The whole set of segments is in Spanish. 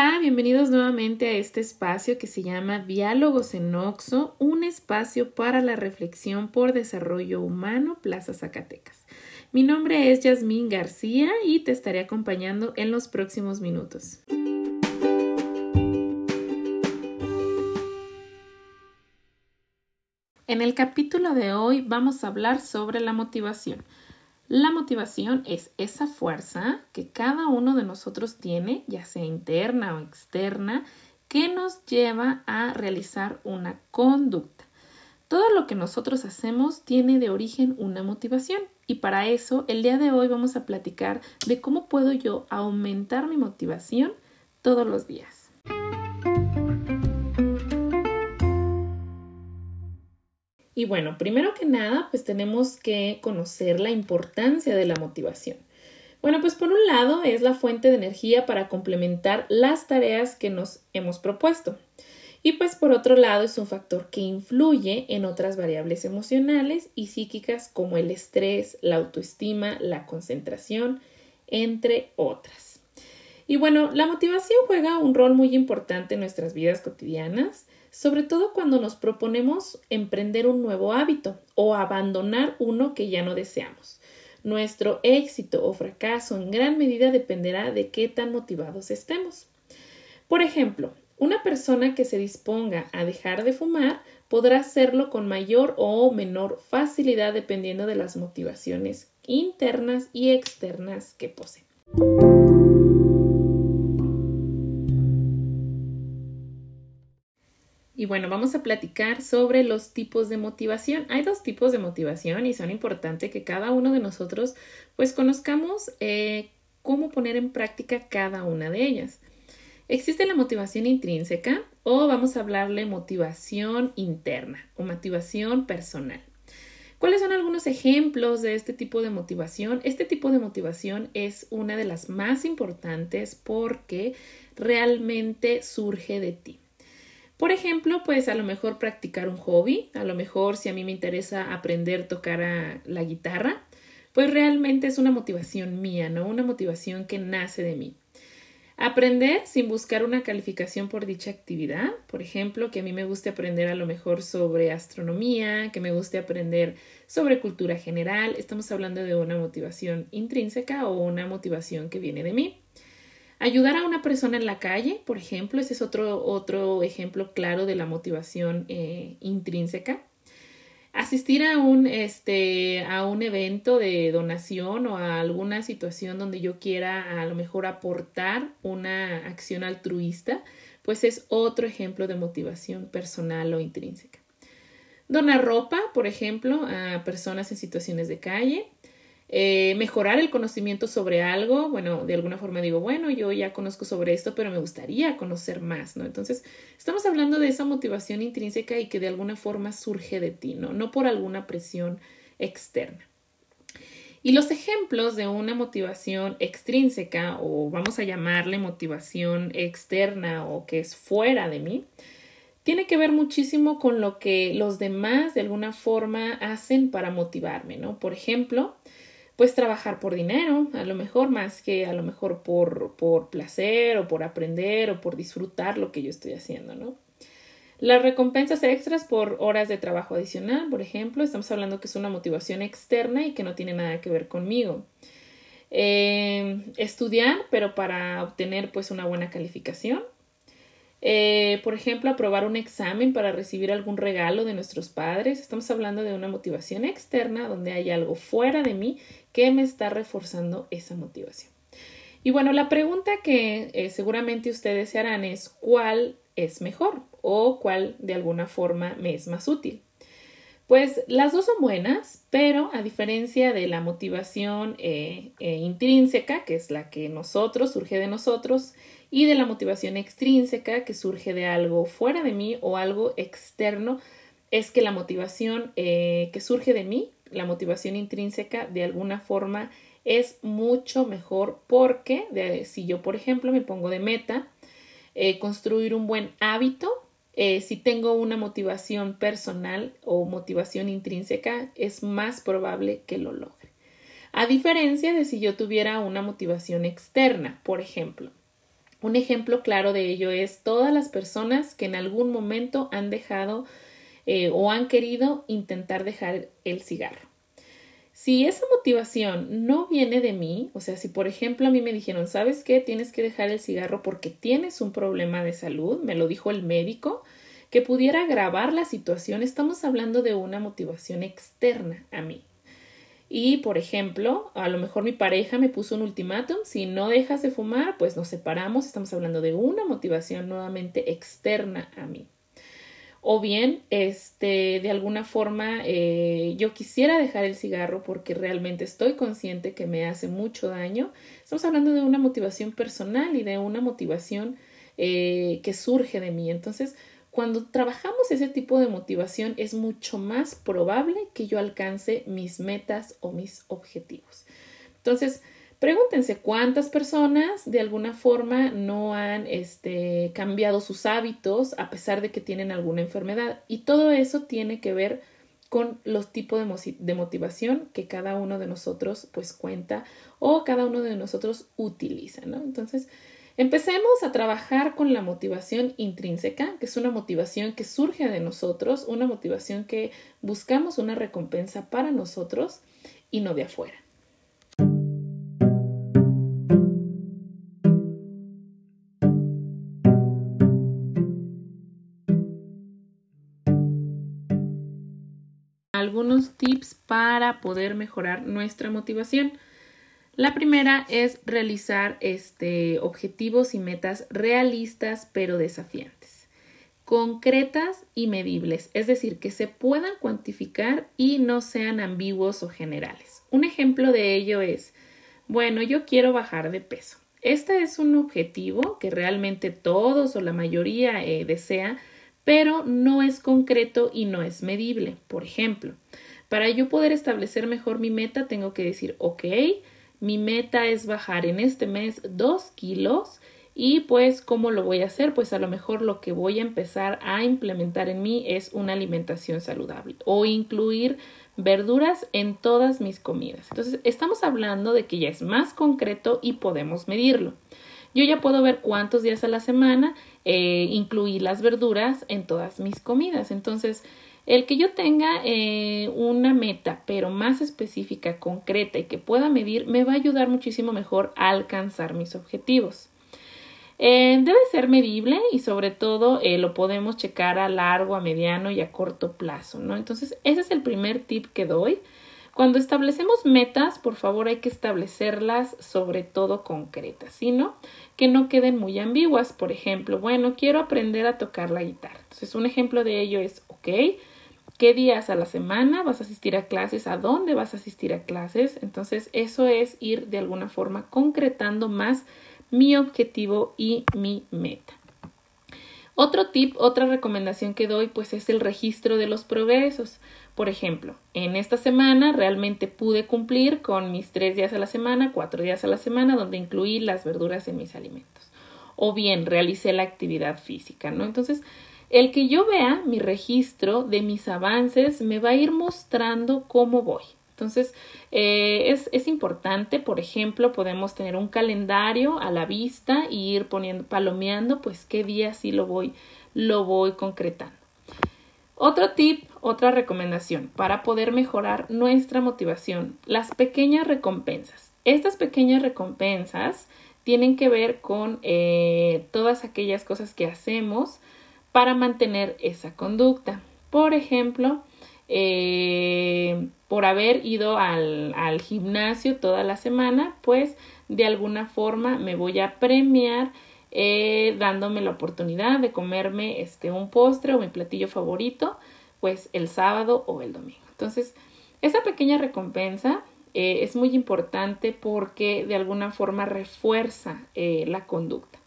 Hola, bienvenidos nuevamente a este espacio que se llama Diálogos en Oxo, un espacio para la reflexión por desarrollo humano Plaza Zacatecas. Mi nombre es Yasmín García y te estaré acompañando en los próximos minutos. En el capítulo de hoy vamos a hablar sobre la motivación. La motivación es esa fuerza que cada uno de nosotros tiene, ya sea interna o externa, que nos lleva a realizar una conducta. Todo lo que nosotros hacemos tiene de origen una motivación y para eso el día de hoy vamos a platicar de cómo puedo yo aumentar mi motivación todos los días. Y bueno, primero que nada, pues tenemos que conocer la importancia de la motivación. Bueno, pues por un lado es la fuente de energía para complementar las tareas que nos hemos propuesto. Y pues por otro lado es un factor que influye en otras variables emocionales y psíquicas como el estrés, la autoestima, la concentración, entre otras. Y bueno, la motivación juega un rol muy importante en nuestras vidas cotidianas sobre todo cuando nos proponemos emprender un nuevo hábito o abandonar uno que ya no deseamos. Nuestro éxito o fracaso en gran medida dependerá de qué tan motivados estemos. Por ejemplo, una persona que se disponga a dejar de fumar podrá hacerlo con mayor o menor facilidad dependiendo de las motivaciones internas y externas que posee. Y bueno, vamos a platicar sobre los tipos de motivación. Hay dos tipos de motivación y son importantes que cada uno de nosotros pues conozcamos eh, cómo poner en práctica cada una de ellas. Existe la motivación intrínseca o vamos a hablarle motivación interna o motivación personal. ¿Cuáles son algunos ejemplos de este tipo de motivación? Este tipo de motivación es una de las más importantes porque realmente surge de ti. Por ejemplo, pues a lo mejor practicar un hobby, a lo mejor si a mí me interesa aprender a tocar la guitarra, pues realmente es una motivación mía, ¿no? Una motivación que nace de mí. Aprender sin buscar una calificación por dicha actividad, por ejemplo, que a mí me guste aprender a lo mejor sobre astronomía, que me guste aprender sobre cultura general, estamos hablando de una motivación intrínseca o una motivación que viene de mí. Ayudar a una persona en la calle, por ejemplo, ese es otro, otro ejemplo claro de la motivación eh, intrínseca. Asistir a un, este, a un evento de donación o a alguna situación donde yo quiera a lo mejor aportar una acción altruista, pues es otro ejemplo de motivación personal o intrínseca. Donar ropa, por ejemplo, a personas en situaciones de calle. Eh, mejorar el conocimiento sobre algo, bueno, de alguna forma digo, bueno, yo ya conozco sobre esto, pero me gustaría conocer más, ¿no? Entonces, estamos hablando de esa motivación intrínseca y que de alguna forma surge de ti, ¿no? No por alguna presión externa. Y los ejemplos de una motivación extrínseca o vamos a llamarle motivación externa o que es fuera de mí, tiene que ver muchísimo con lo que los demás de alguna forma hacen para motivarme, ¿no? Por ejemplo, pues trabajar por dinero, a lo mejor más que a lo mejor por, por placer o por aprender o por disfrutar lo que yo estoy haciendo, ¿no? Las recompensas extras por horas de trabajo adicional, por ejemplo, estamos hablando que es una motivación externa y que no tiene nada que ver conmigo. Eh, estudiar, pero para obtener pues una buena calificación, eh, por ejemplo, aprobar un examen para recibir algún regalo de nuestros padres. Estamos hablando de una motivación externa donde hay algo fuera de mí que me está reforzando esa motivación. Y bueno, la pregunta que eh, seguramente ustedes se harán es ¿cuál es mejor o cuál de alguna forma me es más útil? Pues las dos son buenas, pero a diferencia de la motivación eh, intrínseca, que es la que nosotros, surge de nosotros, y de la motivación extrínseca que surge de algo fuera de mí o algo externo, es que la motivación eh, que surge de mí, la motivación intrínseca, de alguna forma es mucho mejor porque si yo, por ejemplo, me pongo de meta eh, construir un buen hábito, eh, si tengo una motivación personal o motivación intrínseca, es más probable que lo logre. A diferencia de si yo tuviera una motivación externa, por ejemplo, Un ejemplo claro de ello es todas las personas que en algún momento han dejado eh, o han querido intentar dejar el cigarro. Si esa motivación no viene de mí, o sea, si por ejemplo a mí me dijeron, ¿sabes qué? Tienes que dejar el cigarro porque tienes un problema de salud, me lo dijo el médico, que pudiera agravar la situación, estamos hablando de una motivación externa a mí. Y, por ejemplo, a lo mejor mi pareja me puso un ultimátum, si no dejas de fumar, pues nos separamos, estamos hablando de una motivación nuevamente externa a mí. O bien, este, de alguna forma, eh, yo quisiera dejar el cigarro porque realmente estoy consciente que me hace mucho daño. Estamos hablando de una motivación personal y de una motivación eh, que surge de mí. Entonces, cuando trabajamos ese tipo de motivación es mucho más probable que yo alcance mis metas o mis objetivos. Entonces, pregúntense cuántas personas de alguna forma no han este, cambiado sus hábitos a pesar de que tienen alguna enfermedad. Y todo eso tiene que ver con los tipos de, motivación que cada uno de nosotros pues cuenta o cada uno de nosotros utiliza, ¿no? Entonces, Empecemos a trabajar con la motivación intrínseca, que es una motivación que surge de nosotros, una motivación que buscamos una recompensa para nosotros y no de afuera. Algunos tips para poder mejorar nuestra motivación. La primera es realizar este, objetivos y metas realistas pero desafiantes, concretas y medibles, es decir, que se puedan cuantificar y no sean ambiguos o generales. Un ejemplo de ello es, bueno, yo quiero bajar de peso. Este es un objetivo que realmente todos o la mayoría eh, desea, pero no es concreto y no es medible. Por ejemplo, para yo poder establecer mejor mi meta, tengo que decir, ok, mi meta es bajar en este mes dos kilos y pues cómo lo voy a hacer pues a lo mejor lo que voy a empezar a implementar en mí es una alimentación saludable o incluir verduras en todas mis comidas. Entonces estamos hablando de que ya es más concreto y podemos medirlo. Yo ya puedo ver cuántos días a la semana eh, incluí las verduras en todas mis comidas. Entonces el que yo tenga eh, una meta, pero más específica, concreta y que pueda medir, me va a ayudar muchísimo mejor a alcanzar mis objetivos. Eh, debe ser medible y sobre todo eh, lo podemos checar a largo, a mediano y a corto plazo, ¿no? Entonces, ese es el primer tip que doy. Cuando establecemos metas, por favor hay que establecerlas sobre todo concretas, sino que no queden muy ambiguas. Por ejemplo, bueno, quiero aprender a tocar la guitarra. Entonces, un ejemplo de ello es, ok, qué días a la semana vas a asistir a clases, a dónde vas a asistir a clases. Entonces, eso es ir de alguna forma concretando más mi objetivo y mi meta. Otro tip, otra recomendación que doy, pues es el registro de los progresos. Por ejemplo, en esta semana realmente pude cumplir con mis tres días a la semana, cuatro días a la semana, donde incluí las verduras en mis alimentos. O bien realicé la actividad física, ¿no? Entonces, el que yo vea mi registro de mis avances me va a ir mostrando cómo voy. Entonces, eh, es, es, importante, por ejemplo, podemos tener un calendario a la vista y ir poniendo, palomeando, pues qué día sí lo voy, lo voy concretando. Otro tip, otra recomendación para poder mejorar nuestra motivación, las pequeñas recompensas. Estas pequeñas recompensas tienen que ver con eh, todas aquellas cosas que hacemos para mantener esa conducta. Por ejemplo, eh, por haber ido al, gimnasio toda la semana, pues de alguna forma me voy a premiar eh, dándome la oportunidad de comerme este un postre o mi platillo favorito, pues el sábado o el domingo. Entonces, esa pequeña recompensa eh, es muy importante porque de alguna forma refuerza la conducta.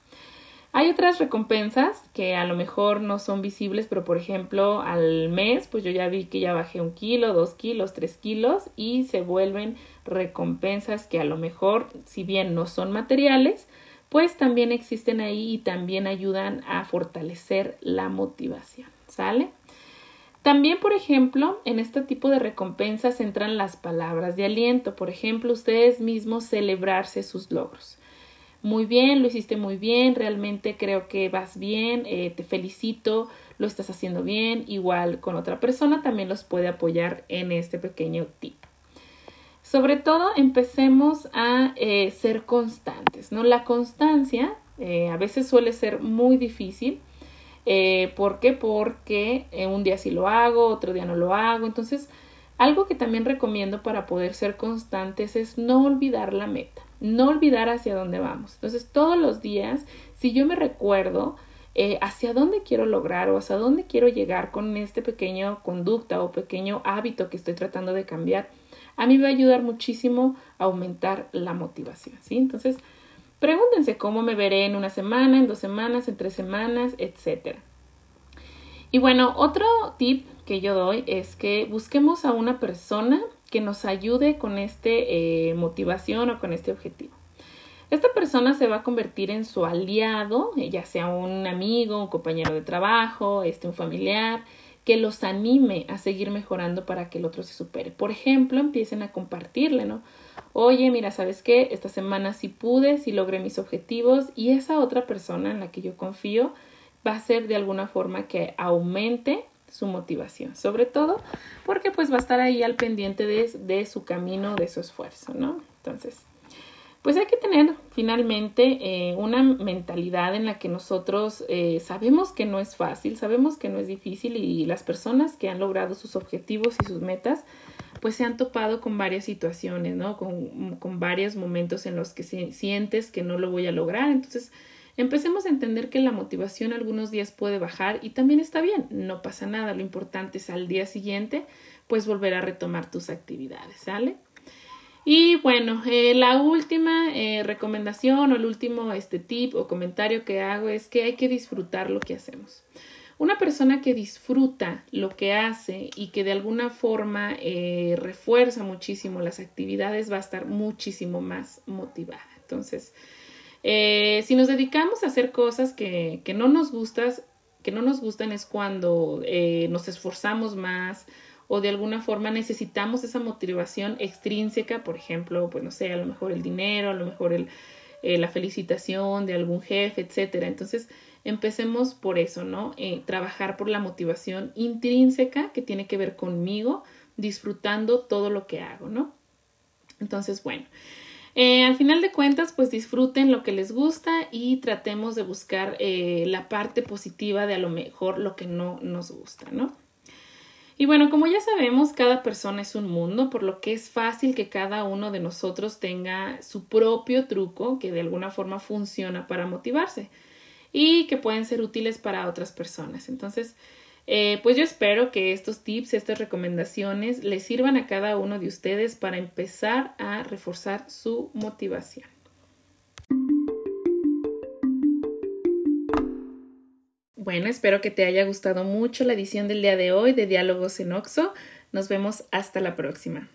Hay otras recompensas que a lo mejor no son visibles, pero por ejemplo al mes, pues yo ya vi que ya bajé un kilo, dos kilos, tres kilos y se vuelven recompensas que a lo mejor, si bien no son materiales, pues también existen ahí y también ayudan a fortalecer la motivación. ¿Sale? También, por ejemplo, en este tipo de recompensas entran las palabras de aliento. Por ejemplo, ustedes mismos celebrarse sus logros. Muy bien, lo hiciste muy bien, realmente creo que vas bien, eh, te felicito, lo estás haciendo bien, igual con otra persona también los puede apoyar en este pequeño tip. Sobre todo, empecemos a eh, ser constantes, ¿no? La constancia eh, a veces suele ser muy difícil. ¿Por qué? Porque un día sí lo hago, otro día no lo hago. Entonces, algo que también recomiendo para poder ser constantes es no olvidar la meta no olvidar hacia dónde vamos. Entonces, todos los días, si yo me recuerdo eh, hacia dónde quiero lograr o hacia dónde quiero llegar con este pequeño conducta o pequeño hábito que estoy tratando de cambiar, a mí me va a ayudar muchísimo a aumentar la motivación, ¿sí? Entonces, pregúntense cómo me veré en una semana, en dos semanas, en tres semanas, etc. Y bueno, otro tip que yo doy es que busquemos a una persona que nos ayude con este eh, motivación o con este objetivo. Esta persona se va a convertir en su aliado, eh, ya sea un amigo, un compañero de trabajo, este, un familiar, que los anime a seguir mejorando para que el otro se supere. Por ejemplo, empiecen a compartirle, ¿no? Oye, mira, ¿sabes qué? Esta semana sí pude, sí logré mis objetivos y esa otra persona en la que yo confío va a ser de alguna forma que aumente su motivación, sobre todo porque pues va a estar ahí al pendiente de, su camino, de su esfuerzo, ¿no? Entonces, pues hay que tener finalmente eh, una mentalidad en la que nosotros eh, sabemos que no es fácil, sabemos que no es difícil y las personas que han logrado sus objetivos y sus metas, pues se han topado con varias situaciones, ¿no? Con, con varios momentos en los que sientes que no lo voy a lograr. Entonces, Empecemos a entender que la motivación algunos días puede bajar y también está bien, no pasa nada, lo importante es al día siguiente pues volver a retomar tus actividades, ¿sale? Y bueno, eh, la última eh, recomendación o el último este tip o comentario que hago es que hay que disfrutar lo que hacemos. Una persona que disfruta lo que hace y que de alguna forma eh, refuerza muchísimo las actividades va a estar muchísimo más motivada. Entonces, eh, si nos dedicamos a hacer cosas que, no nos gustas, que no nos gustan es cuando eh, nos esforzamos más o de alguna forma necesitamos esa motivación extrínseca, por ejemplo, pues no sé, a lo mejor el dinero, a lo mejor eh, la felicitación de algún jefe, etcétera. Entonces, empecemos por eso, ¿no? trabajar por la motivación intrínseca que tiene que ver conmigo, disfrutando todo lo que hago, ¿no? Entonces, bueno, eh, al final de cuentas, pues disfruten lo que les gusta y tratemos de buscar eh, la parte positiva de a lo mejor lo que no nos gusta, ¿no? Y bueno, como ya sabemos, cada persona es un mundo, por lo que es fácil que cada uno de nosotros tenga su propio truco que de alguna forma funciona para motivarse y que pueden ser útiles para otras personas. Entonces, eh, pues yo espero que estos tips, estas recomendaciones les sirvan a cada uno de ustedes para empezar a reforzar su motivación. Bueno, espero que te haya gustado mucho la edición del día de hoy de Diálogos en Oxo. Nos vemos hasta la próxima.